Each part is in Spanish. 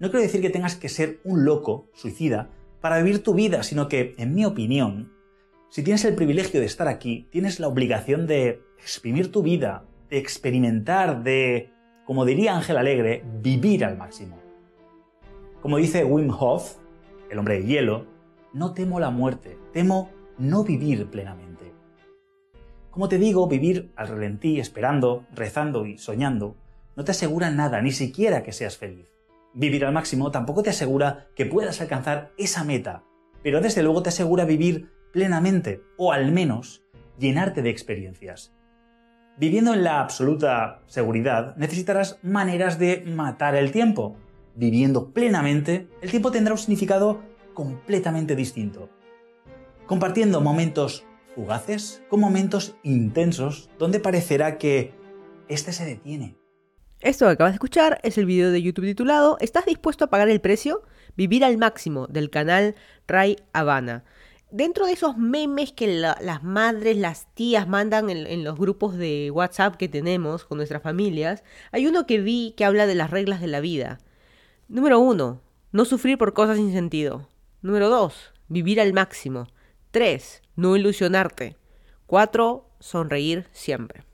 No quiero decir que tengas que ser un loco, suicida, para vivir tu vida, sino que, en mi opinión, si tienes el privilegio de estar aquí, tienes la obligación de exprimir tu vida, de experimentar, de, como diría Ángel Alegre, vivir al máximo. Como dice Wim Hof, el hombre de hielo, no temo la muerte, temo no vivir plenamente. Como te digo, vivir al relentí, esperando, rezando y soñando, no te asegura nada, ni siquiera que seas feliz. Vivir al máximo tampoco te asegura que puedas alcanzar esa meta, pero desde luego te asegura vivir plenamente, o al menos llenarte de experiencias. Viviendo en la absoluta seguridad, necesitarás maneras de matar el tiempo. Viviendo plenamente, el tiempo tendrá un significado completamente distinto. Compartiendo momentos fugaces con momentos intensos donde parecerá que este se detiene. Esto que acabas de escuchar es el video de YouTube titulado ¿Estás dispuesto a pagar el precio? Vivir al máximo del canal Ray Habana dentro de esos memes que las madres, las tías mandan en, los grupos de WhatsApp que tenemos con nuestras familias, hay uno que vi que habla de las reglas de la vida. Número uno, no sufrir por cosas sin sentido. Número dos, vivir al máximo. Tres, no ilusionarte. Cuatro, sonreír siempre.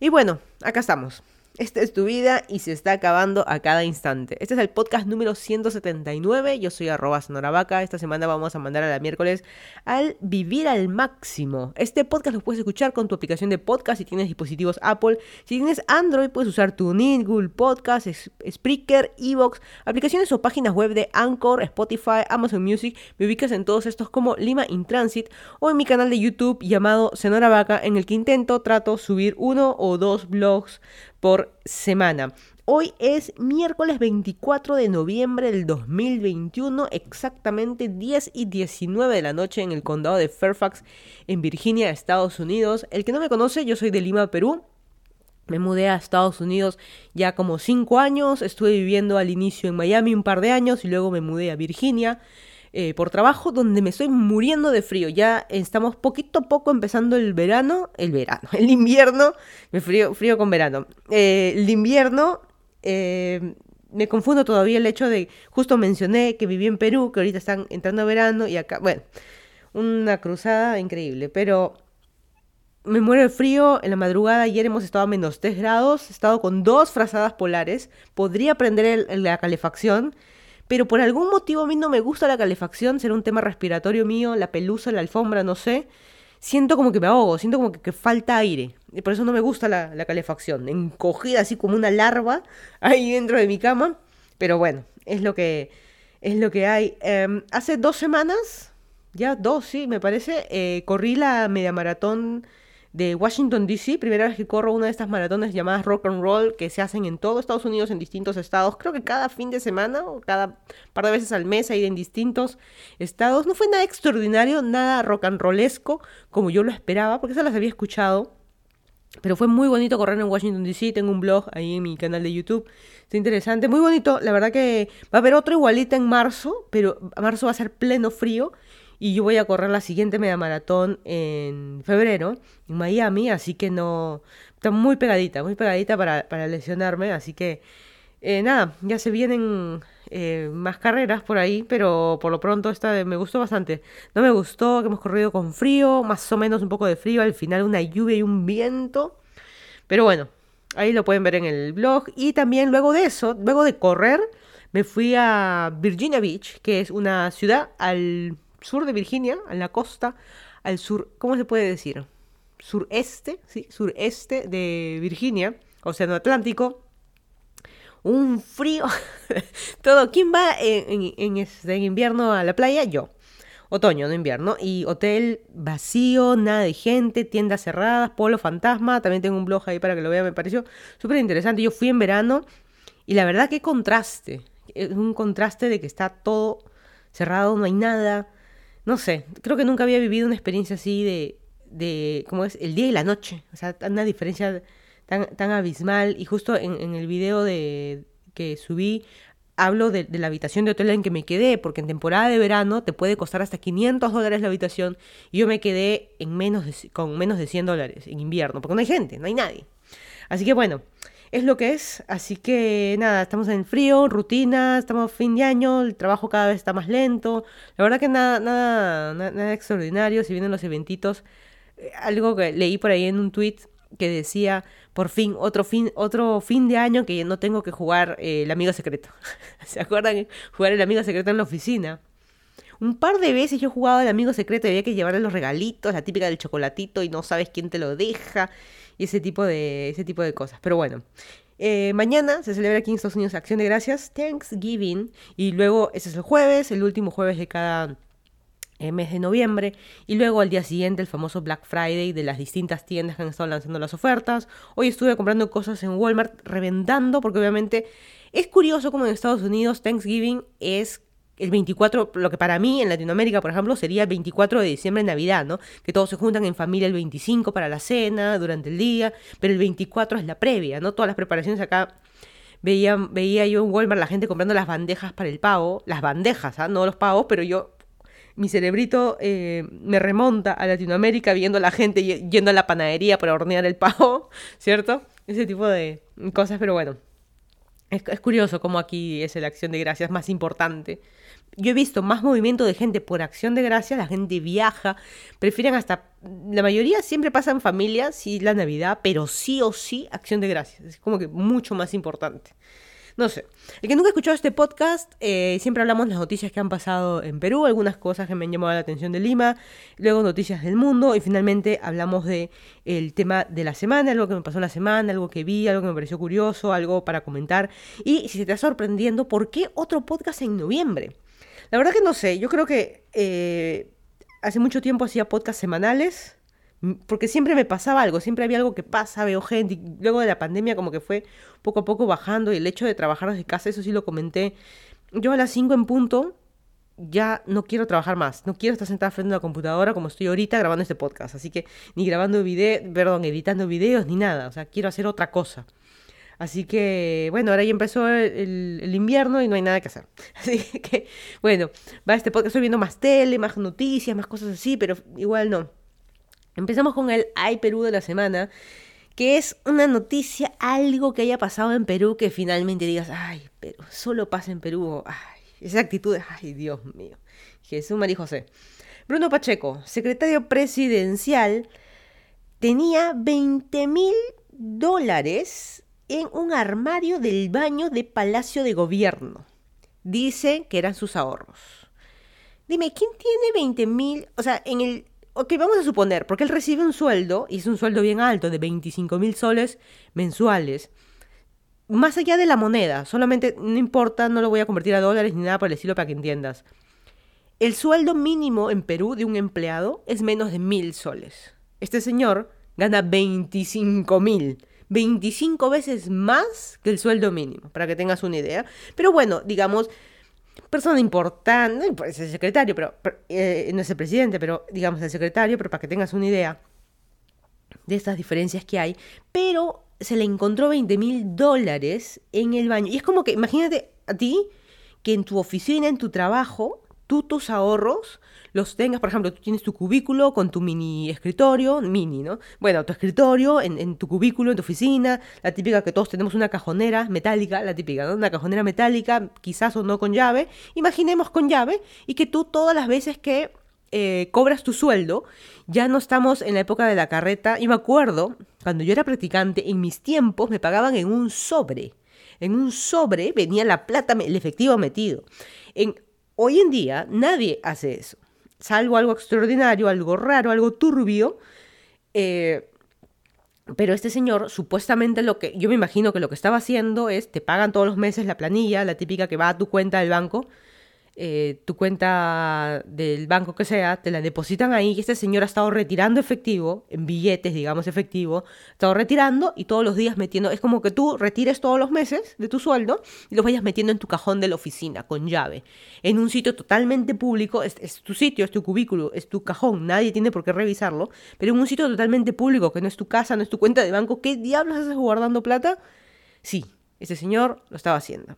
Y bueno, acá estamos. Esta es tu vida y se está acabando a cada instante. Este es el podcast número 179. Yo soy arroba sonoravaca. Esta semana vamos a mandar a la miércoles al vivir al máximo. Este podcast lo puedes escuchar con tu aplicación de podcast si tienes dispositivos Apple. Si tienes Android, puedes usar TuneIn, Google Podcast, Spreaker, Evox, aplicaciones o páginas web de Anchor, Spotify, Amazon Music. Me ubicas en todos estos como Lima in Transit o en mi canal de YouTube llamado Senora Vaca, en el que intento, trato subir uno o dos blogs por semana. Hoy es miércoles 24 de noviembre del 2021, exactamente 10 y 19 de la noche en el condado de Fairfax, en Virginia, Estados Unidos. El que no me conoce, yo soy de Lima, Perú. Me mudé a Estados Unidos ya como 5 años, estuve viviendo al inicio en Miami un par de años y luego me mudé a Virginia. Eh, por trabajo donde me estoy muriendo de frío. Ya estamos poquito a poco empezando el verano, el verano, el invierno, me frío, frío con verano. Eh, el invierno, eh, me confundo todavía el hecho de, justo mencioné que viví en Perú, que ahorita están entrando a verano y acá, bueno, una cruzada increíble, pero me muero de frío. En la madrugada ayer hemos estado a menos 3 grados. He estado con dos frazadas polares. Podría prender la calefacción pero por algún motivo a mí no me gusta la calefacción, será un tema respiratorio mío, la pelusa, la alfombra, no sé. Siento como que me ahogo, siento como que, falta aire. Y por eso no me gusta la, calefacción. Encogida así como una larva ahí dentro de mi cama. Pero bueno, es lo que, es lo que hay. Em, hace dos semanas, ya dos, sí, me parece, eh, corrí la media maratón de Washington, D.C. Primera vez que corro una de estas maratones llamadas rock and roll que se hacen en todo Estados Unidos, en distintos estados. Creo que cada fin de semana o cada par de veces al mes hay en distintos estados. No fue nada extraordinario, nada rock and rollesco como yo lo esperaba, porque esas las había escuchado. Pero fue muy bonito correr en Washington DC. Tengo un blog ahí en mi canal de YouTube. Está interesante. Muy bonito. La verdad que va a haber otro igualita en marzo. Pero marzo va a ser pleno frío y yo voy a correr la siguiente media maratón en febrero en Miami, así que no, está muy pegadita, muy pegadita para, para lesionarme, así que eh, nada, ya se vienen eh, más carreras por ahí, pero por lo pronto esta me gustó bastante. No me gustó que hemos corrido con frío, más o menos un poco de frío, al final una lluvia y un viento, pero bueno, ahí lo pueden ver en el blog y también luego de eso, luego de correr, me fui a Virginia Beach, que es una ciudad al sur de Virginia, en la costa, al sur, ¿cómo se puede decir? Sureste, ¿sí? Sureste de Virginia, Océano Atlántico. Un frío. Todo. ¿Quién va en, este, en, invierno a la playa? Yo. Otoño, no invierno. Y hotel vacío, nada de gente, tiendas cerradas, polo fantasma. También tengo un blog ahí para que lo vean, me pareció súper interesante. Yo fui en verano y la verdad, qué contraste. Es un contraste de que está todo cerrado, no hay nada no sé, creo que nunca había vivido una experiencia así de, de ¿cómo es? El día y la noche, o sea, una diferencia tan, tan abismal. Y justo en, el video de, que subí, hablo de, la habitación de hotel en que me quedé, porque en temporada de verano te puede costar hasta 500 dólares la habitación, y yo me quedé en menos con menos de 100 dólares en invierno, porque no hay gente, no hay nadie. Así que bueno, es lo que es. Así que nada, estamos en el frío, rutina, estamos fin de año, el trabajo cada vez está más lento. La verdad que nada, nada, nada, extraordinario. Si vienen los eventitos, eh, algo que leí por ahí en un tweet que decía, por fin, otro fin, otro fin de año que no tengo que jugar eh, el amigo secreto. ¿Se acuerdan? Jugar el amigo secreto en la oficina. Un par de veces yo he jugado al amigo secreto y había que llevarle los regalitos, la típica del chocolatito y no sabes quién te lo deja y ese tipo de, ese tipo de cosas. Pero bueno, eh, mañana se celebra aquí en Estados Unidos Acción de Gracias, Thanksgiving, y luego ese es el jueves, el último jueves de cada eh, mes de noviembre y luego al día siguiente el famoso Black Friday de las distintas tiendas que han estado lanzando las ofertas. Hoy estuve comprando cosas en Walmart reventando porque obviamente es curioso como en Estados Unidos Thanksgiving es el 24, lo que para mí en Latinoamérica, por ejemplo, sería el 24 de diciembre, Navidad, ¿no? Que todos se juntan en familia el 25 para la cena, durante el día, pero el 24 es la previa, ¿no? Todas las preparaciones acá. Veía, veía yo en Walmart la gente comprando las bandejas para el pavo, las bandejas, ¿ah? No los pavos, pero yo, mi cerebrito eh, me remonta a Latinoamérica viendo a la gente yendo a la panadería para hornear el pavo, ¿cierto? Ese tipo de cosas, pero bueno. Es, es curioso cómo aquí es la acción de gracias más importante yo he visto más movimiento de gente por acción de gracias, la gente viaja, prefieren hasta, la mayoría siempre pasa en familia, sí la Navidad, pero sí o sí acción de gracias, es como que mucho más importante. No sé, el que nunca ha escuchado este podcast, eh, siempre hablamos de las noticias que han pasado en Perú, algunas cosas que me han llamado la atención de Lima, luego noticias del mundo y finalmente hablamos de el tema de la semana, algo que me pasó la semana, algo que vi, algo que me pareció curioso, algo para comentar y si se te está sorprendiendo, ¿por qué otro podcast en noviembre? La verdad que no sé, yo creo que eh, hace mucho tiempo hacía podcasts semanales, porque siempre me pasaba algo, siempre había algo que pasa, veo gente, luego de la pandemia como que fue poco a poco bajando y el hecho de trabajar desde casa, eso sí lo comenté, yo a las 5 en punto ya no quiero trabajar más, no quiero estar sentada frente a una computadora como estoy ahorita grabando este podcast, así que ni grabando video, perdón, editando videos ni nada, o sea, quiero hacer otra cosa. Así que, bueno, ahora ya empezó el, invierno y no hay nada que hacer. Así que, bueno, va este podcast. Estoy viendo más tele, más noticias, más cosas así, pero igual no. Empezamos con el Ay Perú de la semana, que es una noticia, algo que haya pasado en Perú que finalmente digas, ay, pero solo pasa en Perú. Ay, esa actitud, ay, Dios mío. Jesús María José. Bruno Pacheco, secretario presidencial, tenía 20 mil dólares en un armario del baño de Palacio de Gobierno. Dice que eran sus ahorros. Dime, ¿quién tiene 20 mil? O sea, en el... Ok, vamos a suponer, porque él recibe un sueldo, y es un sueldo bien alto, de 25 mil soles mensuales. Más allá de la moneda, solamente, no importa, no lo voy a convertir a dólares ni nada por el estilo para que entiendas. El sueldo mínimo en Perú de un empleado es menos de mil soles. Este señor gana 25 mil. 25 veces más que el sueldo mínimo, para que tengas una idea. Pero bueno, digamos, persona importante, no es el secretario, pero, eh, no es el presidente, pero digamos el secretario, pero para que tengas una idea de estas diferencias que hay, pero se le encontró 20 mil dólares en el baño. Y es como que, imagínate a ti que en tu oficina, en tu trabajo, tú tus ahorros los tengas, por ejemplo, tú tienes tu cubículo con tu mini escritorio, mini, ¿no? Bueno, tu escritorio, en, tu cubículo, en tu oficina, la típica que todos tenemos una cajonera metálica, la típica, ¿no? Una cajonera metálica, quizás o no con llave, imaginemos con llave, y que tú todas las veces que eh, cobras tu sueldo, ya no estamos en la época de la carreta, y me acuerdo, cuando yo era practicante, en mis tiempos me pagaban en un sobre. En un sobre venía la plata, el efectivo metido. Hoy en día nadie hace eso salvo algo extraordinario, algo raro, algo turbio. Eh, pero este señor, supuestamente lo que, yo me imagino que lo que estaba haciendo es, te pagan todos los meses la planilla, la típica que va a tu cuenta del banco, eh, tu cuenta del banco que sea, te la depositan ahí y este señor ha estado retirando efectivo, en billetes, digamos, efectivo, ha estado retirando y todos los días metiendo, es como que tú retires todos los meses de tu sueldo y los vayas metiendo en tu cajón de la oficina con llave, en un sitio totalmente público, es, es tu sitio, es tu cubículo, es tu cajón, nadie tiene por qué revisarlo, pero en un sitio totalmente público, que no es tu casa, no es tu cuenta de banco, ¿qué diablos haces guardando plata? Sí, ese señor lo estaba haciendo.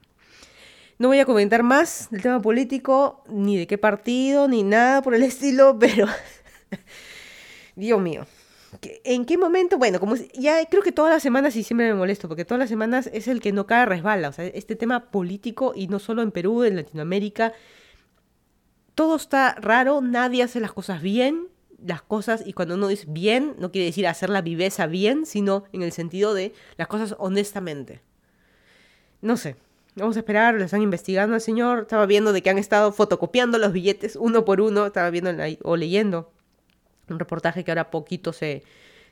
No voy a comentar más del tema político, ni de qué partido, ni nada por el estilo, pero... Dios mío. ¿En qué momento? Bueno, como ya creo que todas las semanas y siempre me molesto, porque todas las semanas es el que no cae resbala. O sea, este tema político, y no solo en Perú, en Latinoamérica, todo está raro, nadie hace las cosas bien. Las cosas, y cuando uno dice bien, no quiere decir hacer la viveza bien, sino en el sentido de las cosas honestamente. No sé, Vamos a esperar, lo están investigando al señor. Estaba viendo de que han estado fotocopiando los billetes uno por uno. Estaba viendo o leyendo un reportaje que ahora poquito se,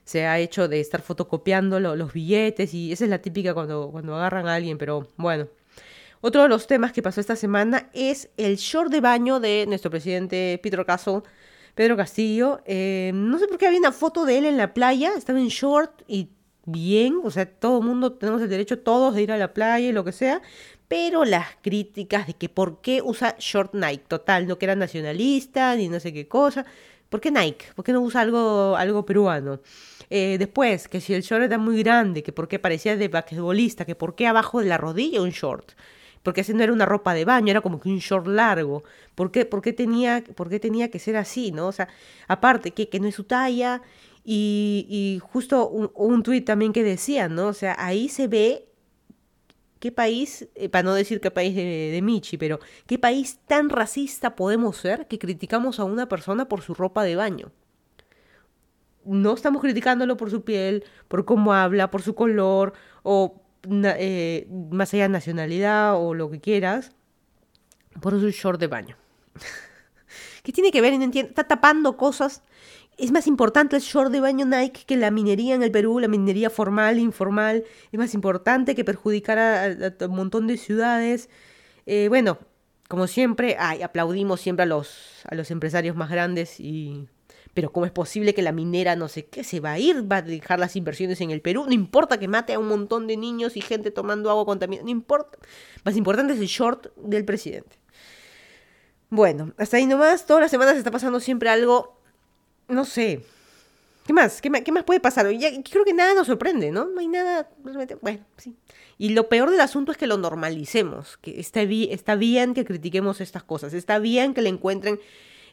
se ha hecho de estar fotocopiando los billetes. Y esa es la típica cuando, cuando agarran a alguien. Pero bueno. Otro de los temas que pasó esta semana es el short de baño de nuestro presidente Pedro Castle. Pedro Castillo. Eh, no sé por qué había una foto de él en la playa. Estaba en short y bien, o sea, todo el mundo tenemos el derecho todos de ir a la playa y lo que sea, pero las críticas de que por qué usa short Nike, total, no que era nacionalista ni no sé qué cosa, ¿por qué Nike? ¿Por qué no usa algo, algo peruano? Eh, después, que si el short era muy grande, que por qué parecía de basquetbolista, que por qué abajo de la rodilla un short porque ese no era una ropa de baño, era como que un short largo. ¿Por qué, por qué, tenía, por qué tenía que ser así, no? O sea, aparte que, que no es su talla y, justo un, un tuit también que decía, ¿no? O sea, ahí se ve qué país, eh, para no decir qué país de, de, Michi, pero qué país tan racista podemos ser que criticamos a una persona por su ropa de baño. No estamos criticándolo por su piel, por cómo habla, por su color, o eh, más allá de nacionalidad o lo que quieras, por su short de baño. ¿Qué tiene que ver? Está tapando cosas es más importante el short de baño Nike que la minería en el Perú, la minería formal, informal. Es más importante que perjudicar a, un montón de ciudades. Eh, bueno, como siempre, aplaudimos siempre a los, a los empresarios más grandes y... Pero ¿cómo es posible que la minera no sé qué se va a ir? Va a dejar las inversiones en el Perú. No importa que mate a un montón de niños y gente tomando agua contaminada. No importa. Más importante es el short del presidente. Bueno, hasta ahí nomás. Todas las semanas está pasando siempre algo no sé. ¿Qué más? ¿Qué, más puede pasar? Ya, creo que nada nos sorprende, ¿no? No hay nada. Bueno, sí. Y lo peor del asunto es que lo normalicemos. Que está, está bien que critiquemos estas cosas. Está bien que le encuentren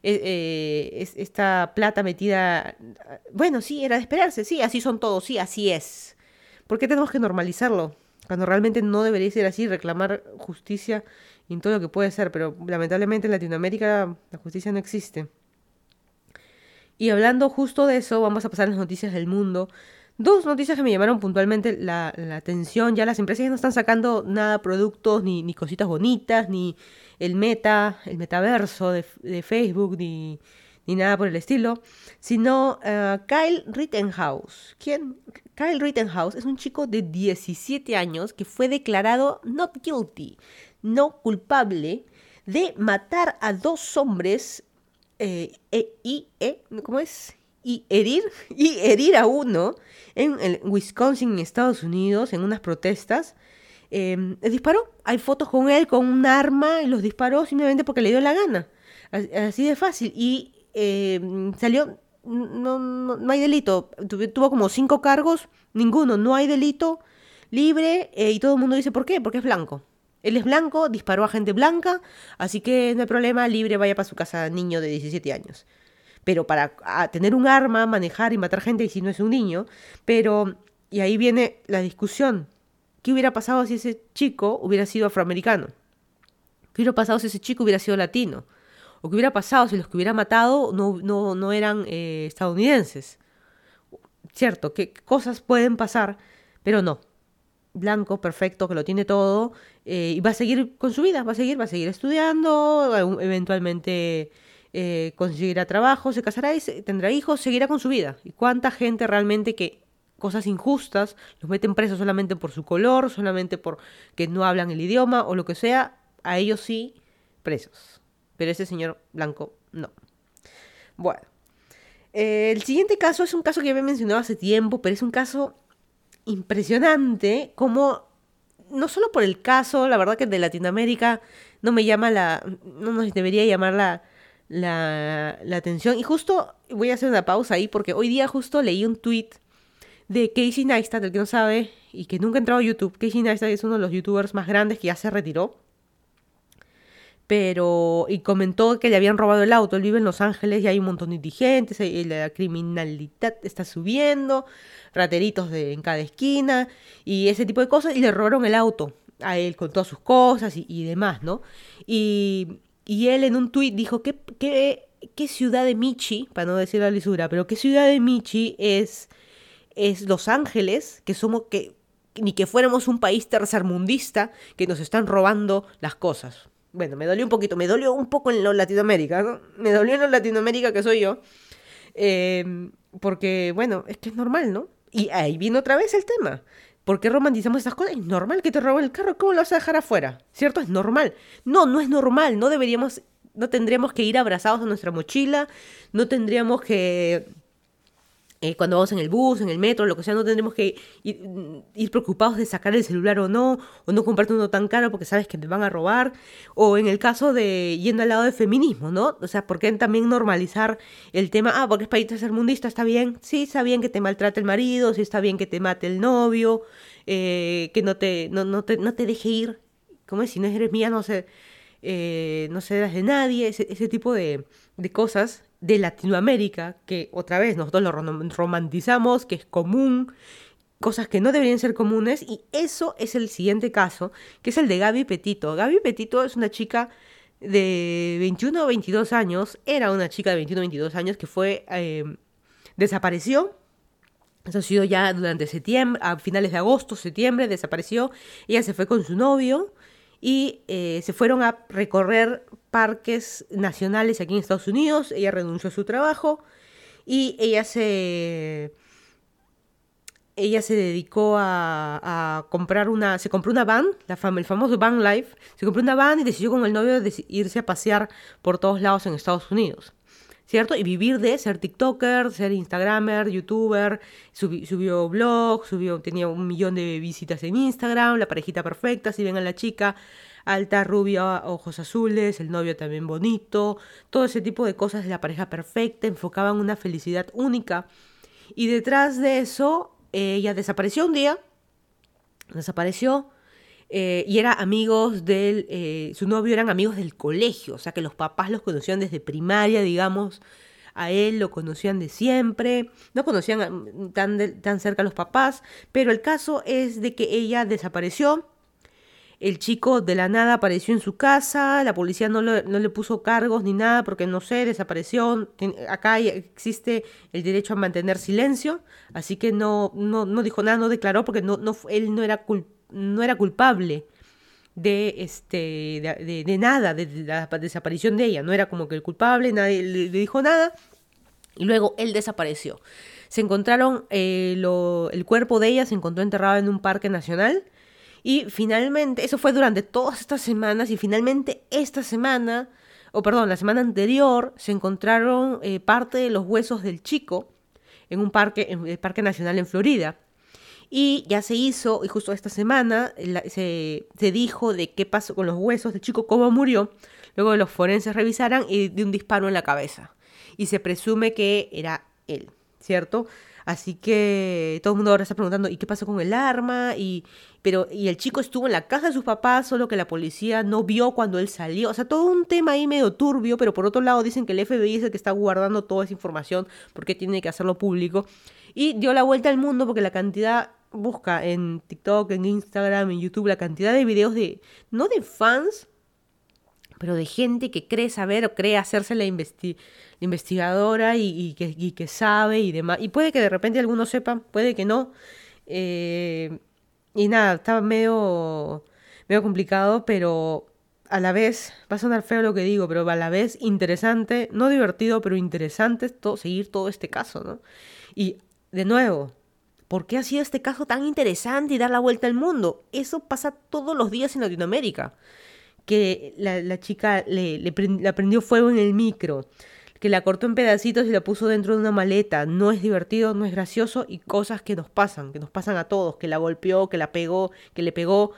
eh, eh, esta plata metida. Bueno, sí, era de esperarse. Sí, así son todos. Sí, así es. ¿Por qué tenemos que normalizarlo? Cuando realmente no debería ser así, reclamar justicia en todo lo que puede ser. Pero lamentablemente en Latinoamérica la justicia no existe. Y hablando justo de eso, vamos a pasar a las noticias del mundo. Dos noticias que me llamaron puntualmente la, atención. Ya las empresas ya no están sacando nada, productos, ni, cositas bonitas, ni el meta, el metaverso de, Facebook, ni, ni, nada por el estilo. Sino uh, Kyle Rittenhouse. ¿Quién? Kyle Rittenhouse es un chico de 17 años que fue declarado not guilty, no culpable, de matar a dos hombres eh, e, y, e, ¿cómo es? Y herir, y herir a uno en, Wisconsin, en Estados Unidos, en unas protestas. Eh, disparó. Hay fotos con él con un arma y los disparó simplemente porque le dio la gana. Así de fácil. Y em, salió, no, no, hay delito. Tuvo como cinco cargos, ninguno, no hay delito, libre. Eh, y todo el mundo dice, ¿por qué? Porque es blanco. Él es blanco, disparó a gente blanca, así que no hay problema, libre, vaya para su casa niño de 17 años. Pero para tener un arma, manejar y matar gente, y si no es un niño, pero... Y ahí viene la discusión. ¿Qué hubiera pasado si ese chico hubiera sido afroamericano? ¿Qué hubiera pasado si ese chico hubiera sido latino? ¿O qué hubiera pasado si los que hubiera matado no, no, no eran eh, estadounidenses? Cierto, que cosas pueden pasar, pero no blanco, perfecto, que lo tiene todo, eh, y va a seguir con su vida, va a seguir, va a seguir estudiando, eventualmente eh, conseguirá trabajo, se casará y tendrá hijos, seguirá con su vida. ¿Y cuánta gente realmente que cosas injustas los meten presos solamente por su color, solamente por que no hablan el idioma o lo que sea, a ellos sí, presos. Pero ese señor blanco, no. Bueno. Eh, el siguiente caso es un caso que había mencionado hace tiempo, pero es un caso impresionante como, no solo por el caso, la verdad que de Latinoamérica no me llama la, no nos debería llamar la, la, la atención. Y justo voy a hacer una pausa ahí porque hoy día justo leí un tweet de Casey Neistat, el que no sabe y que nunca ha entrado a YouTube. Casey Neistat es uno de los youtubers más grandes que ya se retiró. Pero y comentó que le habían robado el auto. Él vive en Los Ángeles y hay un montón de indigentes, la criminalidad está subiendo, rateritos en cada esquina y ese tipo de cosas, y le robaron el auto a él con todas sus cosas y, demás, ¿no? Y, y, él en un tuit dijo, ¿qué, qué, qué ciudad de Michi, para no decir la lisura, pero qué ciudad de Michi es, es Los Ángeles, que somos, que ni que fuéramos un país tercermundista que nos están robando las cosas. Bueno, me dolió un poquito, me dolió un poco en Latinoamérica, ¿no? Me dolió en Latinoamérica que soy yo. Em, porque, bueno, es que es normal, ¿no? Y ahí viene otra vez el tema. ¿Por qué romantizamos estas cosas? Es normal que te roben el carro, ¿cómo lo vas a dejar afuera? ¿Cierto? Es normal. No, no es normal, no deberíamos, no tendríamos que ir abrazados a nuestra mochila, no tendríamos que eh, cuando vamos en el bus, en el metro, lo que sea, no tendremos que ir, preocupados de sacar el celular o no, o no comprarte uno tan caro porque sabes que te van a robar, o en el caso de yendo al lado del feminismo, ¿no? O sea, ¿por qué también normalizar el tema? Ah, porque es país tercermundista, está bien, sí, está bien que te maltrate el marido, sí está bien que te mate el novio, eh, que no te, no, no, te, no te deje ir, ¿cómo es? Si no eres mía, no sé, eh, no cedas de nadie, ese, ese tipo de, de cosas de Latinoamérica, que otra vez nosotros lo romantizamos, que es común, cosas que no deberían ser comunes, y eso es el siguiente caso, que es el de Gaby Petito. Gaby Petito es una chica de 21 o 22 años, era una chica de 21 o 22 años que fue, eh, desapareció, eso ha sido ya durante septiembre, a finales de agosto, septiembre, desapareció, ella se fue con su novio, y eh, se fueron a recorrer parques nacionales aquí en Estados Unidos. Ella renunció a su trabajo y ella se ella se dedicó a, comprar una, se compró una van, la el famoso van life, se compró una van y decidió con el novio irse a pasear por todos lados en Estados Unidos. ¿cierto? Y vivir de ser TikToker, ser Instagramer, YouTuber, subió blog, subió, tenía un millón de visitas en Instagram, la parejita perfecta, si ven a la chica, alta, rubia, ojos azules, el novio también bonito, todo ese tipo de cosas de la pareja perfecta, enfocaban una felicidad única. Y detrás de eso, ella desapareció un día, desapareció, eh, y era amigos del, eh, su novio eran amigos del colegio, o sea que los papás los conocían desde primaria, digamos, a él lo conocían de siempre, no conocían tan, tan cerca a los papás, pero el caso es de que ella desapareció, el chico de la nada apareció en su casa, la policía no, no le puso cargos ni nada porque no sé, desapareció. Acá existe el derecho a mantener silencio, así que no, no, no dijo nada, no declaró porque no, no, él no era culpable no era culpable de, este, de, nada, de, la desaparición de ella. No era como que el culpable, nadie le, dijo nada. Y luego él desapareció. Se encontraron, eh, el cuerpo de ella se encontró enterrado en un parque nacional. Y finalmente, eso fue durante todas estas semanas. Y finalmente esta semana, o perdón, la semana anterior, se encontraron eh, parte de los huesos del chico en un parque, en el Parque Nacional en Florida. Y ya se hizo, y justo esta semana se, dijo de qué pasó con los huesos del chico, cómo murió, luego los forenses revisaran y de un disparo en la cabeza. Y se presume que era él, ¿cierto? Así que todo el mundo ahora está preguntando, ¿y qué pasó con el arma? Y, pero, y el chico estuvo en la casa de sus papás, solo que la policía no vio cuando él salió. O sea, todo un tema ahí medio turbio, pero por otro lado dicen que el FBI es el que está guardando toda esa información porque tiene que hacerlo público. Y dio la vuelta al mundo porque la cantidad busca en TikTok, en Instagram, en YouTube la cantidad de videos de, no de fans, pero de gente que cree saber o cree hacerse la, investigadora y, que, que, sabe y demás. Y puede que de repente algunos sepan, puede que no. Eh, y nada, estaba medio, medio complicado, pero a la vez, va a sonar feo lo que digo, pero a la vez interesante, no divertido, pero interesante todo, seguir todo este caso, ¿no? Y de nuevo, ¿Por qué ha sido este caso tan interesante y dar la vuelta al mundo? Eso pasa todos los días en Latinoamérica. Que la, chica le, le, prendió fuego en el micro, que la cortó en pedacitos y la puso dentro de una maleta. No es divertido, no es gracioso y cosas que nos pasan, que nos pasan a todos, que la golpeó, que la pegó, que le pegó.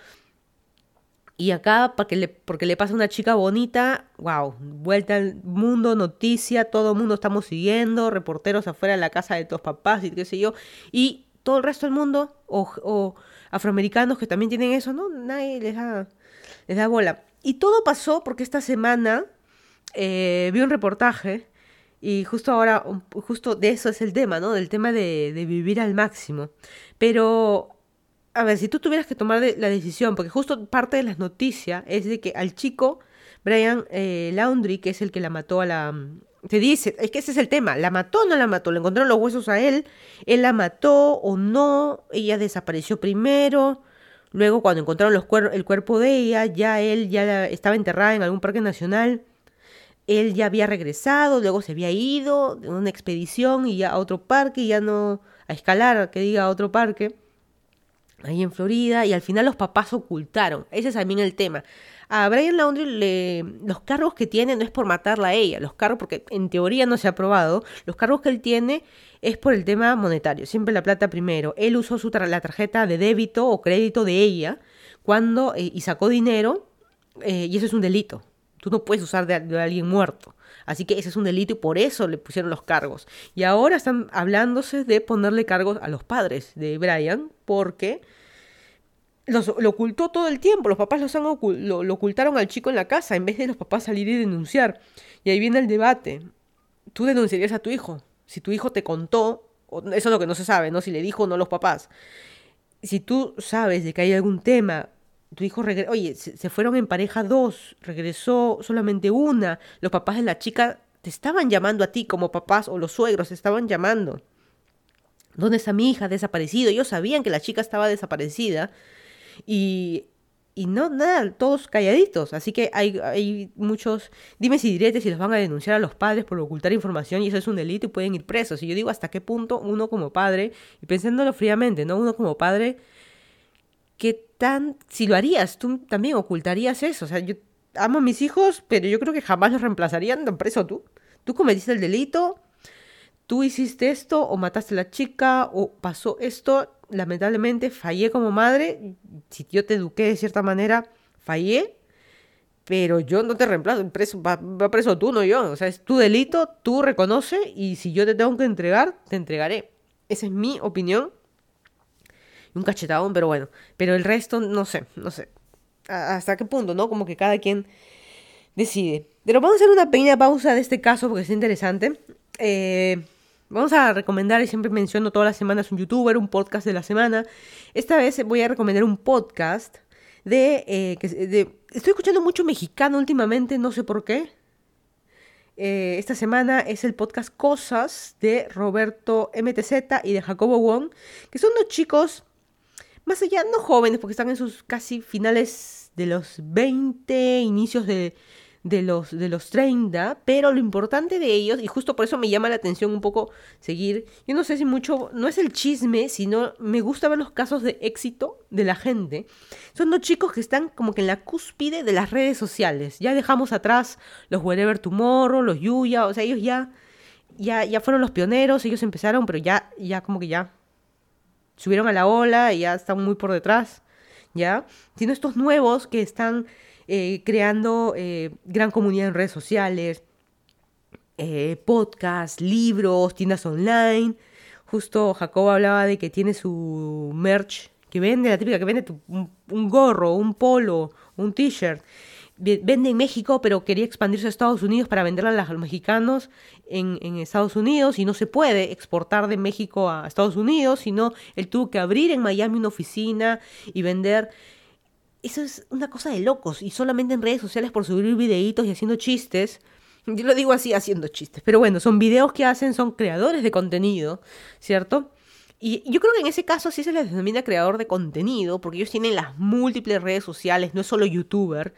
Y acá, porque le, porque le pasa a una chica bonita, wow, vuelta al mundo, noticia, todo el mundo estamos siguiendo, reporteros afuera de la casa de todos papás y qué sé yo. Y todo el resto del mundo, o, afroamericanos que también tienen eso, no, nadie les da, les da bola. Y todo pasó porque esta semana eh, vi un reportaje y justo ahora, justo de eso es el tema, ¿no? Del tema de, vivir al máximo. Pero, a ver, si tú tuvieras que tomar la decisión, porque justo parte de las noticias es de que al chico, Brian eh, Laundry, que es el que la mató a la... Te dice, es que ese es el tema, ¿la mató o no la mató? Le encontraron los huesos a él, él la mató o no, ella desapareció primero, luego cuando encontraron los el cuerpo de ella, ya él ya estaba enterrada en algún parque nacional él ya había regresado, luego se había ido de una expedición y ya a otro parque, y ya no a escalar, que diga a otro parque, ahí en Florida, y al final los papás ocultaron. Ese es también el tema. A Brian Laundrie le, los cargos que tiene no es por matarla a ella, los cargos, porque en teoría no se ha probado, los cargos que él tiene es por el tema monetario, siempre la plata primero. Él usó su la tarjeta de débito o crédito de ella cuando eh, y sacó dinero, eh, y eso es un delito. Tú no puedes usar de, alguien muerto. Así que ese es un delito y por eso le pusieron los cargos. Y ahora están hablándose de ponerle cargos a los padres de Brian porque lo ocultó todo el tiempo. Los papás los han lo, ocultaron al chico en la casa en vez de los papás salir y denunciar. Y ahí viene el debate. ¿Tú denunciarías a tu hijo? Si tu hijo te contó, eso es lo que no se sabe, ¿no? Si le dijo o no los papás. Si tú sabes de que hay algún tema tu hijo regresó, oye, se, fueron en pareja dos, regresó solamente una, los papás de la chica te estaban llamando a ti como papás o los suegros te estaban llamando. ¿Dónde está mi hija? Desaparecido. Ellos sabían que la chica estaba desaparecida y, y no, nada, todos calladitos. Así que hay, hay muchos dime si diretes y los van a denunciar a los padres por ocultar información y eso es un delito y pueden ir presos. Y yo digo, ¿hasta qué punto uno como padre, y pensándolo fríamente, ¿no? Uno como padre ¿qué tan, si lo harías, tú también ocultarías eso? O sea, yo amo a mis hijos, pero yo creo que jamás los reemplazarían preso tú. Tú cometiste el delito, tú hiciste esto, o mataste a la chica, o pasó esto, lamentablemente fallé como madre, si yo te eduqué de cierta manera, fallé, pero yo no te reemplazo, preso, va, preso tú, no yo. O sea, es tu delito, tú reconoce y si yo te tengo que entregar, te entregaré. Esa es mi opinión un cachetadón, pero bueno. Pero el resto, no sé, no sé. ¿Hasta qué punto, no? Como que cada quien decide. Pero vamos a hacer una pequeña pausa de este caso porque es interesante. Eh, vamos a recomendar, y siempre menciono todas las semanas un youtuber, un podcast de la semana. Esta vez voy a recomendar un podcast de, eh, de estoy escuchando mucho mexicano últimamente, no sé por qué. Eh, esta semana es el podcast Cosas de Roberto MTZ y de Jacobo Wong, que son dos chicos más allá, no jóvenes, porque están en sus casi finales de los 20, inicios de, los, de los 30, pero lo importante de ellos, y justo por eso me llama la atención un poco seguir, yo no sé si mucho, no es el chisme, sino me gusta ver los casos de éxito de la gente. Son dos chicos que están como que en la cúspide de las redes sociales. Ya dejamos atrás los Wherever Tomorrow, los Yuya, o sea, ellos ya, ya, ya fueron los pioneros, ellos empezaron, pero ya, ya como que ya subieron a la ola y ya están muy por detrás, ¿ya? Sino estos nuevos que están eh, creando eh, gran comunidad en redes sociales, eh, podcasts, libros, tiendas online. Justo Jacob hablaba de que tiene su merch que vende, la típica que vende un, un gorro, un polo, un t-shirt vende en México, pero quería expandirse a Estados Unidos para venderla a los mexicanos en, Estados Unidos y no se puede exportar de México a Estados Unidos, sino él tuvo que abrir en Miami una oficina y vender. Eso es una cosa de locos y solamente en redes sociales por subir videitos y haciendo chistes. Yo lo digo así, haciendo chistes, pero bueno, son videos que hacen, son creadores de contenido, ¿cierto? Y yo creo que en ese caso sí se les denomina creador de contenido, porque ellos tienen las múltiples redes sociales, no es solo youtuber,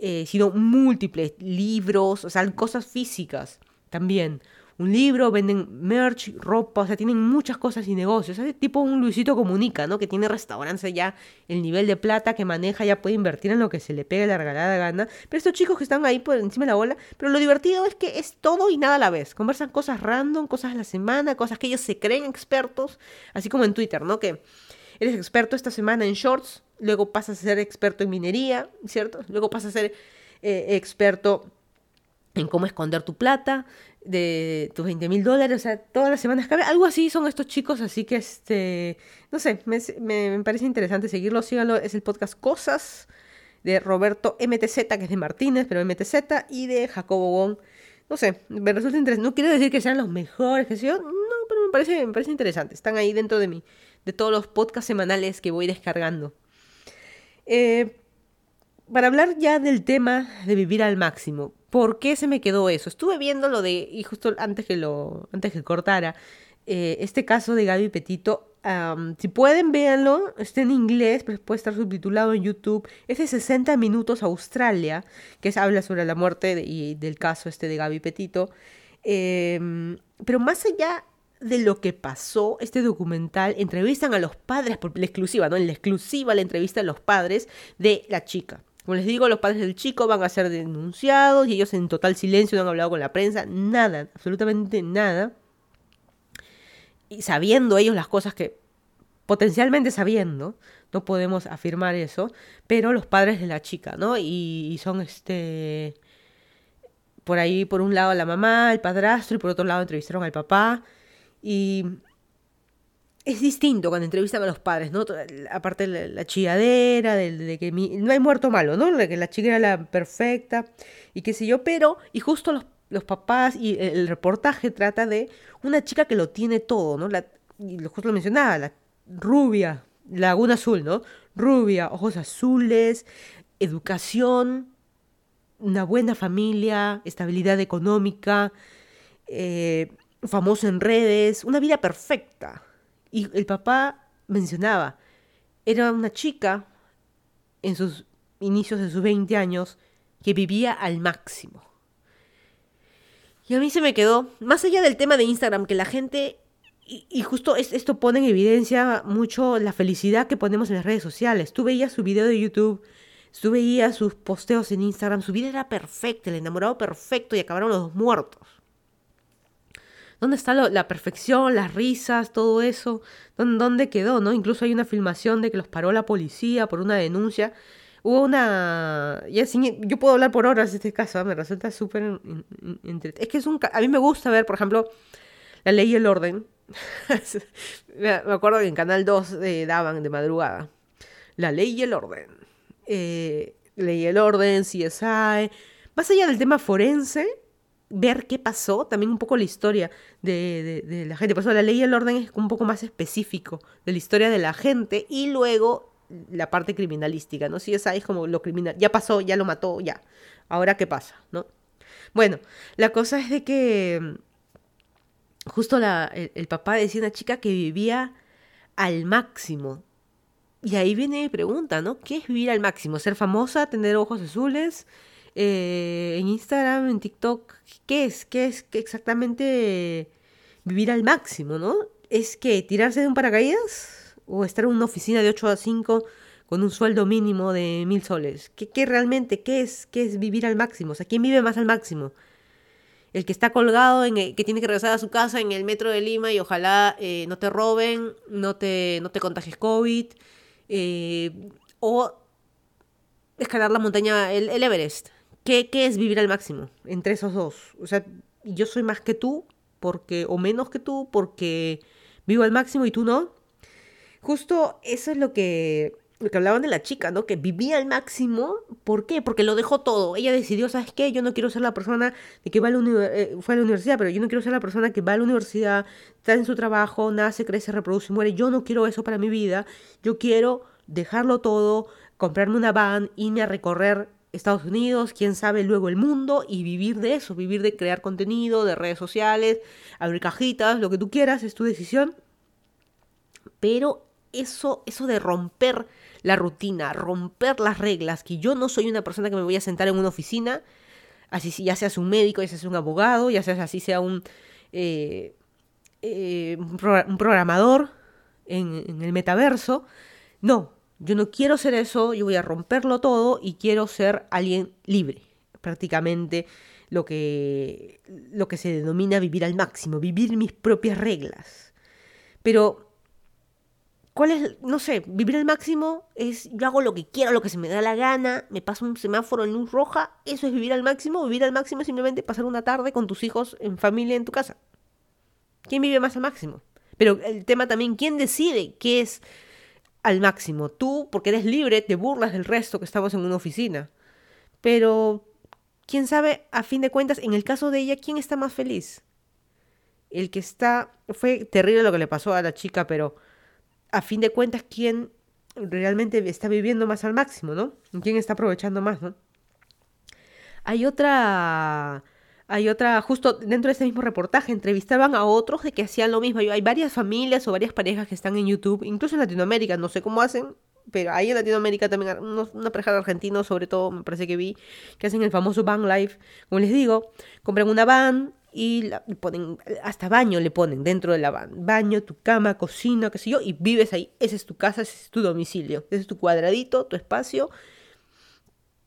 eh, sino múltiples libros, o sea, cosas físicas también. Un libro, venden merch, ropa, o sea, tienen muchas cosas y negocios. Es tipo un Luisito Comunica, ¿no? Que tiene restaurantes ya, el nivel de plata que maneja ya puede invertir en lo que se le pegue la regalada gana. Pero estos chicos que están ahí por encima de la bola, pero lo divertido es que es todo y nada a la vez. Conversan cosas random, cosas a la semana, cosas que ellos se creen expertos, así como en Twitter, ¿no? Que eres experto esta semana en shorts, luego pasas a ser experto en minería, ¿cierto? Luego pasas a ser eh, experto en cómo esconder tu plata, de tus 20 mil dólares, o sea, todas las semanas cabe. Algo así son estos chicos, así que, este, no sé, me, me, parece interesante seguirlo, síganlo, es el podcast Cosas de Roberto MTZ, que es de Martínez, pero MTZ, y de Jacobo Wong. No sé, me resulta interesante. No quiero decir que sean los mejores que yo, no, pero me parece, me parece interesante. Están ahí dentro de mí, de todos los podcasts semanales que voy descargando. Eh, para hablar ya del tema de vivir al máximo, ¿por qué se me quedó eso? Estuve viendo lo de, y justo antes que lo, antes que cortara, eh, este caso de Gaby Petito. si pueden, véanlo. Está en inglés, pero puede estar subtitulado en YouTube. Es de 60 minutos Australia, que es, habla sobre la muerte y del caso este de Gaby Petito. Em, pero más allá de lo que pasó, este documental entrevistan a los padres, por la exclusiva, ¿no? En la exclusiva la entrevista a los padres de la chica. Como les digo, los padres del chico van a ser denunciados y ellos en total silencio no han hablado con la prensa, nada, absolutamente nada. Y sabiendo ellos las cosas que, potencialmente sabiendo, no podemos afirmar eso, pero los padres de la chica, ¿no? Y, son este por ahí, por un lado la mamá, el padrastro, y por otro lado entrevistaron al papá. Y es distinto cuando entrevistan a los padres, ¿no? Aparte de la, chilladera, de, que no hay muerto malo, ¿no? De que la chica era la perfecta y qué sé yo, pero, y justo los, los papás y el, reportaje trata de una chica que lo tiene todo, ¿no? La, y justo lo mencionaba, la rubia, laguna azul, ¿no? Rubia, ojos azules, educación, una buena familia, estabilidad económica, eh, famoso en redes, una vida perfecta. Y el papá mencionaba, era una chica en sus inicios de sus 20 años que vivía al máximo. Y a mí se me quedó, más allá del tema de Instagram, que la gente, y, justo esto pone en evidencia mucho la felicidad que ponemos en las redes sociales. Tú veías su video de YouTube, tú veías sus posteos en Instagram, su vida era perfecta, el enamorado perfecto y acabaron los dos muertos. ¿Dónde está la perfección, las risas, todo eso? ¿Dónde, quedó? ¿no? Incluso hay una filmación de que los paró la policía por una denuncia. Hubo una... Ya yo puedo hablar por horas de este caso, ¿eh? me resulta súper... Es que es un... A mí me gusta ver, por ejemplo, La Ley y el Orden. me acuerdo que en Canal 2 eh, daban de madrugada. La Ley y el Orden. Eh, ley y el Orden, CSI. Más allá del tema forense, ver qué pasó, también un poco la historia de, la gente. Por eso la ley y el orden es un poco más específico de la historia de la gente y luego la parte criminalística, ¿no? Si es como lo criminal, ya pasó, ya lo mató, ya. Ahora qué pasa, ¿no? Bueno, la cosa es de que mm, justo la, el, papá decía una chica que vivía al máximo. Y ahí viene mi pregunta, ¿no? ¿Qué es vivir al máximo? ¿Ser famosa? ¿Tener ojos azules? Eh, en Instagram, en TikTok, ¿qué es? ¿Qué es exactamente vivir al máximo, no? ¿Es que tirarse de un paracaídas? ¿O estar en una oficina de 8 a 5 con un sueldo mínimo de mil soles? ¿Qué, qué realmente, qué es, qué es vivir al máximo? O sea, ¿quién vive más al máximo? El que está colgado, en que tiene que regresar a su casa en el metro de Lima y ojalá eh, no te roben, no te, no te contagies COVID, eh, o escalar la montaña, el Everest. ¿Qué, es vivir al máximo entre esos dos? O sea, yo soy más que tú, porque, o menos que tú, porque vivo al máximo y tú no. Justo eso es lo que, lo que hablaban de la chica, ¿no? Que vivía al máximo. ¿Por qué? Porque lo dejó todo. Ella decidió, ¿sabes qué? Yo no quiero ser la persona de que va a la eh, fue a la universidad, pero yo no quiero ser la persona que va a la universidad, está en su trabajo, nace, crece, reproduce muere. Yo no quiero eso para mi vida. Yo quiero dejarlo todo, comprarme una van, irme a recorrer Estados Unidos, quién sabe luego el mundo y vivir de eso, vivir de crear contenido, de redes sociales, abrir cajitas, lo que tú quieras, es tu decisión. Pero eso, eso de romper la rutina, romper las reglas, que yo no soy una persona que me voy a sentar en una oficina, así ya seas un médico, ya seas un abogado, ya seas así sea un, eh, eh, un, programador en, en el metaverso. No, yo no quiero ser eso, yo voy a romperlo todo y quiero ser alguien libre, prácticamente lo que, lo que se denomina vivir al máximo, vivir mis propias reglas. Pero, ¿cuál es? No sé, vivir al máximo es yo hago lo que quiero, lo que se me da la gana, me paso un semáforo en luz roja, eso es vivir al máximo. Vivir al máximo es simplemente pasar una tarde con tus hijos en familia en tu casa. ¿Quién vive más al máximo? Pero el tema también, ¿quién decide qué es al máximo. Tú, porque eres libre, te burlas del resto que estamos en una oficina. Pero, quién sabe, a fin de cuentas, en el caso de ella, ¿quién está más feliz? El que está... Fue terrible lo que le pasó a la chica, pero a fin de cuentas, ¿quién realmente está viviendo más al máximo, ¿no? ¿Quién está aprovechando más, ¿no? Hay otra hay otra, justo dentro de ese mismo reportaje, entrevistaban a otros de que hacían lo mismo. Hay varias familias o varias parejas que están en YouTube, incluso en Latinoamérica, no sé cómo hacen, pero ahí en Latinoamérica también, una pareja de argentinos sobre todo, me parece que vi, que hacen el famoso van life. Como les digo, compran una van y la, ponen, hasta baño le ponen dentro de la van. Baño, tu cama, cocina, qué sé yo, y vives ahí. Esa es tu casa, ese es tu domicilio. Ese es tu cuadradito, tu espacio,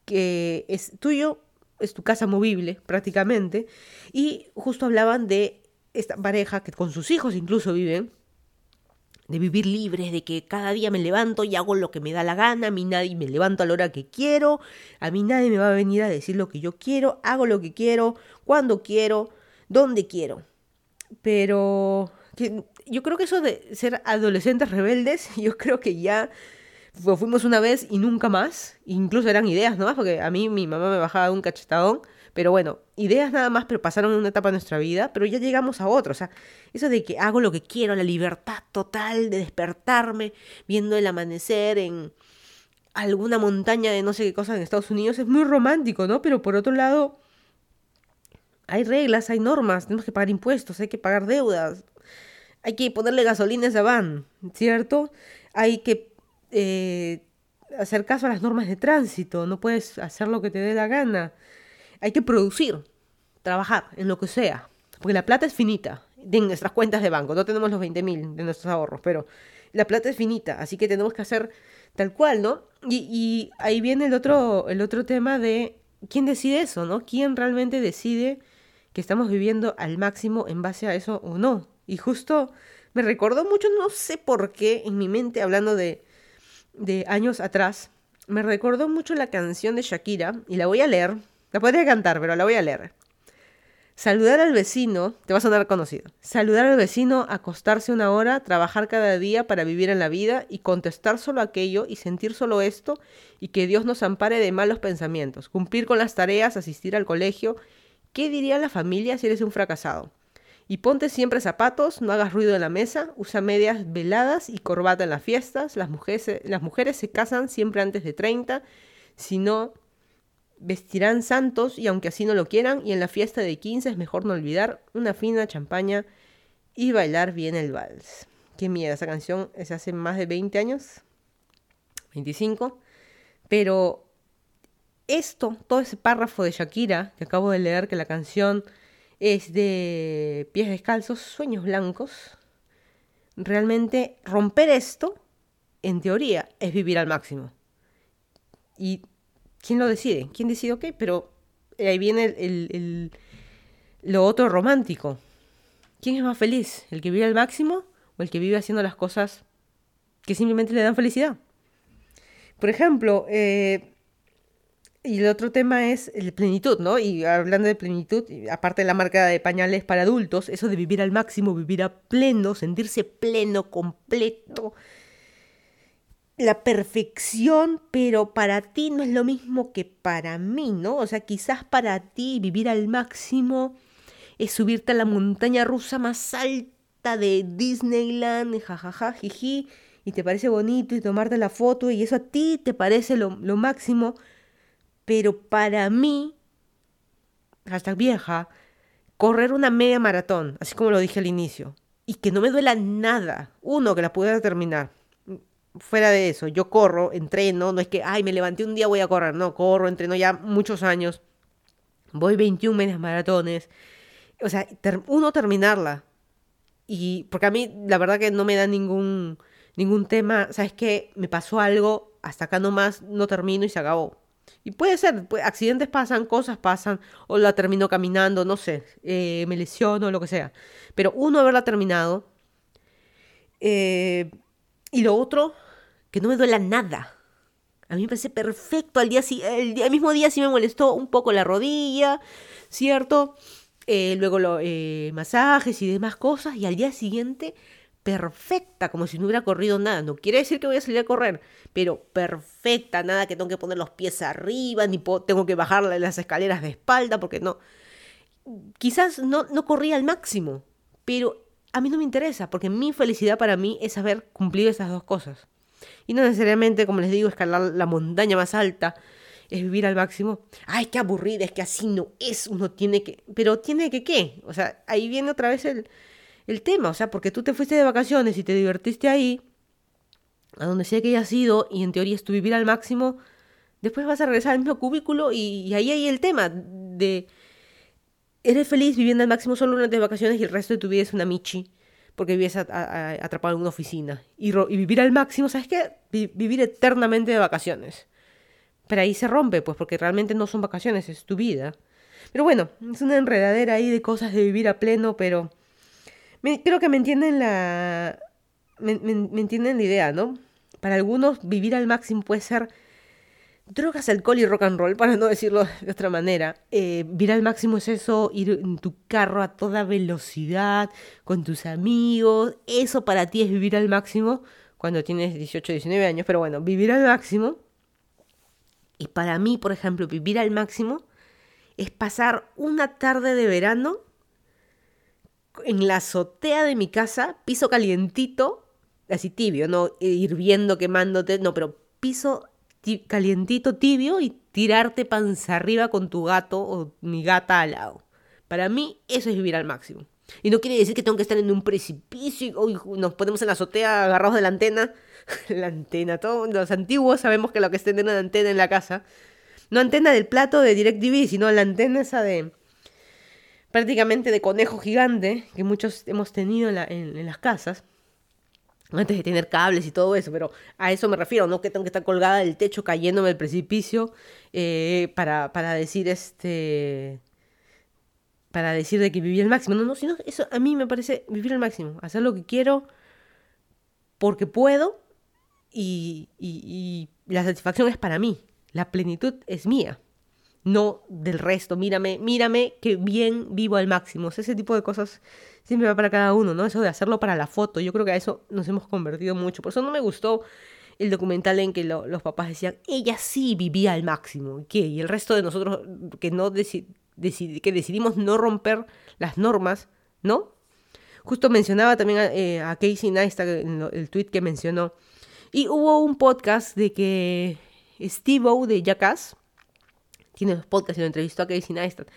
que es tuyo es tu casa movible prácticamente. Y justo hablaban de esta pareja que con sus hijos incluso viven, de vivir libres, de que cada día me levanto y hago lo que me da la gana, a mí nadie me levanto a la hora que quiero, a mí nadie me va a venir a decir lo que yo quiero, hago lo que quiero, cuando quiero, donde quiero. Pero yo creo que eso de ser adolescentes rebeldes, yo creo que ya fuimos una vez y nunca más. Incluso eran ideas nomás, porque a mí mi mamá me bajaba un cachetadón. Pero bueno, ideas nada más, pero pasaron una etapa de nuestra vida, pero ya llegamos a otro. O sea, eso de que hago lo que quiero, la libertad total de despertarme viendo el amanecer en alguna montaña de no sé qué cosa en Estados Unidos, es muy romántico, ¿no? Pero por otro lado, hay reglas, hay normas, tenemos que pagar impuestos, hay que pagar deudas, hay que ponerle gasolina a esa van, ¿cierto? Hay que eh, hacer caso a las normas de tránsito, no puedes hacer lo que te dé la gana. Hay que producir, trabajar en lo que sea, porque la plata es finita en nuestras cuentas de banco, no tenemos los 20 mil de nuestros ahorros, pero la plata es finita, así que tenemos que hacer tal cual, ¿no? Y, y ahí viene el otro, el otro tema de quién decide eso, ¿no? ¿Quién realmente decide que estamos viviendo al máximo en base a eso o no? Y justo me recordó mucho, no sé por qué, en mi mente, hablando de, de años atrás, me recordó mucho la canción de Shakira, y la voy a leer. La podría cantar, pero la voy a leer. Saludar al vecino, te va a sonar conocido. Saludar al vecino, acostarse una hora, trabajar cada día para vivir en la vida y contestar solo aquello y sentir solo esto y que Dios nos ampare de malos pensamientos. Cumplir con las tareas, asistir al colegio. ¿Qué diría la familia si eres un fracasado? Y ponte siempre zapatos, no hagas ruido en la mesa, usa medias veladas y corbata en las fiestas. Las mujeres, las mujeres se casan siempre antes de 30, si no, vestirán santos y aunque así no lo quieran, y en la fiesta de 15 es mejor no olvidar una fina champaña y bailar bien el vals. Qué miedo, esa canción es hace más de 20 años, 25, pero esto, todo ese párrafo de Shakira que acabo de leer, que la canción es de pies descalzos, sueños blancos. Realmente romper esto, en teoría, es vivir al máximo. ¿Y quién lo decide? ¿Quién decide? Ok, pero ahí viene el, lo otro romántico. ¿Quién es más feliz? ¿El que vive al máximo o el que vive haciendo las cosas que simplemente le dan felicidad? Por ejemplo, eh, y el otro tema es el plenitud, ¿no? Y hablando de plenitud, aparte de la marca de pañales para adultos, eso de vivir al máximo, vivir a pleno, sentirse pleno, completo, la perfección, pero para ti no es lo mismo que para mí, ¿no? O sea, quizás para ti vivir al máximo es subirte a la montaña rusa más alta de Disneyland, jajaja, jiji, y te parece bonito y tomarte la foto y eso a ti te parece lo, lo máximo pero para mí, hasta vieja, correr una media maratón, así como lo dije al inicio, y que no me duela nada, uno, que la pudiera terminar. Fuera de eso, yo corro, entreno, no es que, ay, me levanté un día, voy a correr, no, corro, entreno ya muchos años, voy 21 medias maratones, o sea, uno terminarla. Y porque a mí la verdad que no me da ningún, ningún tema, ¿sabes qué? Me pasó algo, hasta acá nomás no termino y se acabó. Y puede ser, accidentes pasan, cosas pasan, o la termino caminando, no sé, eh, me lesiono, lo que sea. Pero uno, haberla terminado. Eh, y lo otro, que no me duela nada. A mí me parece perfecto. Al día, el, el mismo día sí me molestó un poco la rodilla, ¿cierto? Eh, luego los masajes y demás cosas. Y al día siguiente, perfecta, como si no hubiera corrido nada. No quiere decir que voy a salir a correr, pero perfecta, nada que tengo que poner los pies arriba, ni tengo que bajar las escaleras de espalda, porque no. Quizás no, no corría al máximo, pero a mí no me interesa, porque mi felicidad para mí es haber cumplido esas dos cosas. Y no necesariamente, como les digo, escalar la montaña más alta, es vivir al máximo. Ay, qué aburrida, es que así no es, uno tiene que... Pero tiene que qué? O sea, ahí viene otra vez el, el tema, o sea, porque tú te fuiste de vacaciones y te divertiste ahí, a donde sea que hayas ido, y en teoría es tu vivir al máximo, después vas a regresar al mismo cubículo y, ahí hay el tema de... Eres feliz viviendo al máximo solo de vacaciones y el resto de tu vida es una michi porque vives atrapado en una oficina. Y, vivir al máximo, ¿sabes qué? vivir eternamente de vacaciones. Pero ahí se rompe, pues porque realmente no son vacaciones, es tu vida. Pero bueno, es una enredadera ahí de cosas de vivir a pleno, pero creo que me entienden la... Me, entienden la idea, ¿no? Para algunos vivir al máximo puede ser drogas, alcohol y rock and roll, para no decirlo de otra manera. Eh, vivir al máximo es eso, ir en tu carro a toda velocidad, con tus amigos. Eso para ti es vivir al máximo cuando tienes 18, 19 años. Pero bueno, vivir al máximo y para mí, por ejemplo, vivir al máximo es pasar una tarde de verano en la azotea de mi casa, piso calientito, así tibio, no hirviendo, quemándote, no, pero piso calientito, tibio y tirarte panza arriba con tu gato o mi gata al lado. Para mí eso es vivir al máximo. Y no quiere decir que tengo que estar en un precipicio y nos ponemos en la azotea agarrados de la antena. la antena, todos los antiguos sabemos que lo que es tener una antena en la casa. No antena del plato de DirecTV, sino la antena esa de prácticamente de conejo gigante que muchos hemos tenido en, las casas antes de tener cables y todo eso, pero a eso me refiero, no que tengo que estar colgada del techo cayéndome del precipicio eh, para, para decir este para decir de que viví el máximo. No, no, sino eso a mí me parece vivir el máximo, hacer lo que quiero porque puedo y, y, la satisfacción es para mí, la plenitud es mía, no del resto. Mírame, mírame que bien vivo al máximo. ese tipo de cosas siempre va para cada uno, ¿no? Eso de hacerlo para la foto, yo creo que a eso nos hemos convertido mucho. Por eso no me gustó el documental en que los papás decían, ella sí vivía al máximo, ¿qué? Y el resto de nosotros que no decidimos que decidimos no romper las normas, ¿no? Justo mencionaba también a, eh, Casey Neistat en el tweet que mencionó. Y hubo un podcast de que Steve-O de Jackass, tiene dos podcasts y lo entrevistó a Casey Neistat.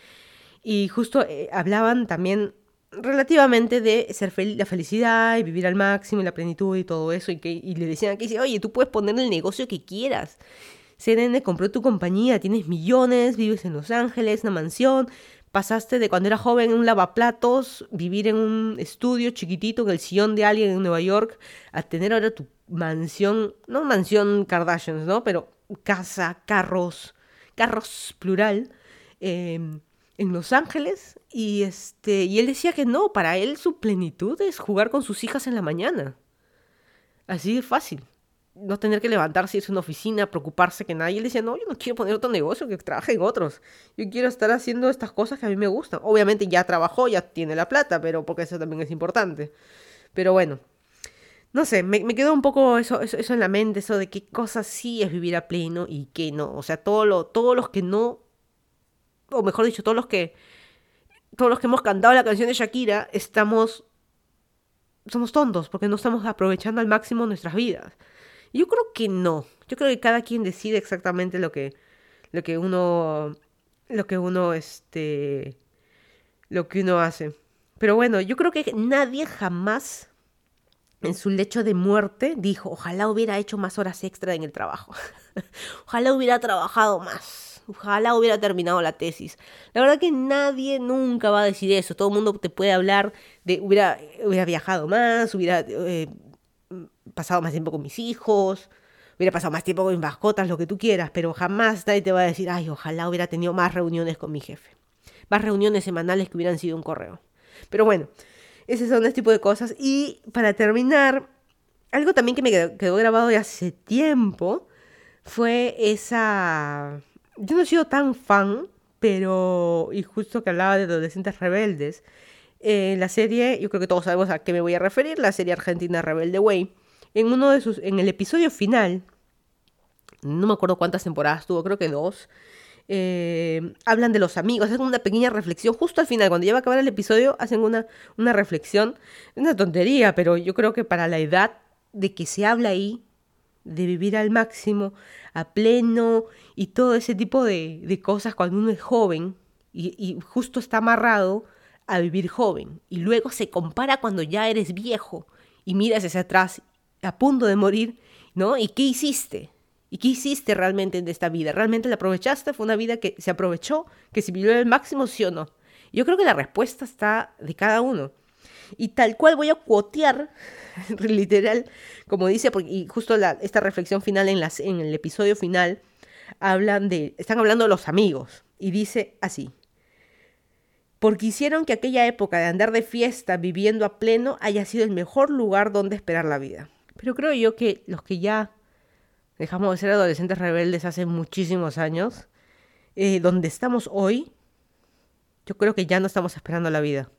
Y justo eh, hablaban también relativamente de ser la felicidad y vivir al máximo y la plenitud y todo eso. Y, que, y le decían a Casey, oye, tú puedes poner el negocio que quieras. CNN compró tu compañía, tienes millones, vives en Los Ángeles, una mansión, pasaste de cuando era joven en un lavaplatos, vivir en un estudio chiquitito en el sillón de alguien en Nueva York, a tener ahora tu mansión, no mansión Kardashians, ¿no? Pero casa, carros, carros plural, em, en Los Ángeles. Y, este, y él decía que no, para él su plenitud es jugar con sus hijas en la mañana. Así de fácil no tener que levantarse, irse a una oficina, preocuparse que nadie le decía, no, yo no quiero poner otro negocio, que trabaje en otros. Yo quiero estar haciendo estas cosas que a mí me gustan. Obviamente ya trabajó, ya tiene la plata, pero porque eso también es importante. Pero bueno, no sé, me, quedó un poco eso, eso, en la mente, eso de qué cosas sí es vivir a pleno y qué no. O sea, todo lo, todos los que no, o mejor dicho, todos los que, todos los que hemos cantado la canción de Shakira, estamos, somos tontos, porque no estamos aprovechando al máximo nuestras vidas. Yo creo que no. Yo creo que cada quien decide exactamente lo que, lo que uno, lo que uno, este, lo que uno hace. Pero bueno, yo creo que nadie jamás en su lecho de muerte dijo, ojalá hubiera hecho más horas extra en el trabajo. ojalá hubiera trabajado más. Ojalá hubiera terminado la tesis. La verdad que nadie nunca va a decir eso. Todo el mundo te puede hablar de hubiera, hubiera viajado más, hubiera eh, pasado más tiempo con mis hijos, hubiera pasado más tiempo con mis mascotas, lo que tú quieras, pero jamás nadie te va a decir, ay, ojalá hubiera tenido más reuniones con mi jefe. Más reuniones semanales que hubieran sido un correo. Pero bueno, ese son ese tipo de cosas. Y para terminar, algo también que me quedó, grabado de hace tiempo fue esa... Yo no he sido tan fan, pero... Y justo que hablaba de adolescentes rebeldes. eh, la serie, yo creo que todos sabemos a qué me voy a referir, la serie argentina Rebelde Way. En uno de sus, en el episodio final, no me acuerdo cuántas temporadas tuvo, creo que dos, eh, hablan de los amigos, hacen una pequeña reflexión. Justo al final, cuando ya va a acabar el episodio, hacen una, una reflexión. Una tontería, pero yo creo que para la edad de que se habla ahí, de vivir al máximo, a pleno y todo ese tipo de, de cosas cuando uno es joven y, y justo está amarrado a vivir joven. Y luego se compara cuando ya eres viejo y miras hacia atrás a punto de morir, ¿no? ¿Y qué hiciste? ¿Y qué hiciste realmente en esta vida? ¿Realmente la aprovechaste? ¿Fue una vida que se aprovechó? ¿Que se vivió al máximo, sí o no? Yo creo que la respuesta está de cada uno. Y tal cual voy a cuotear, literal, como dice, y justo esta reflexión final en el episodio final, hablan de, están hablando de los amigos. Y dice así, porque hicieron que aquella época de andar de fiesta viviendo a pleno haya sido el mejor lugar donde esperar la vida. Pero creo yo que los que ya dejamos de ser adolescentes rebeldes hace muchísimos años, eh, donde estamos hoy, yo creo que ya no estamos esperando la vida.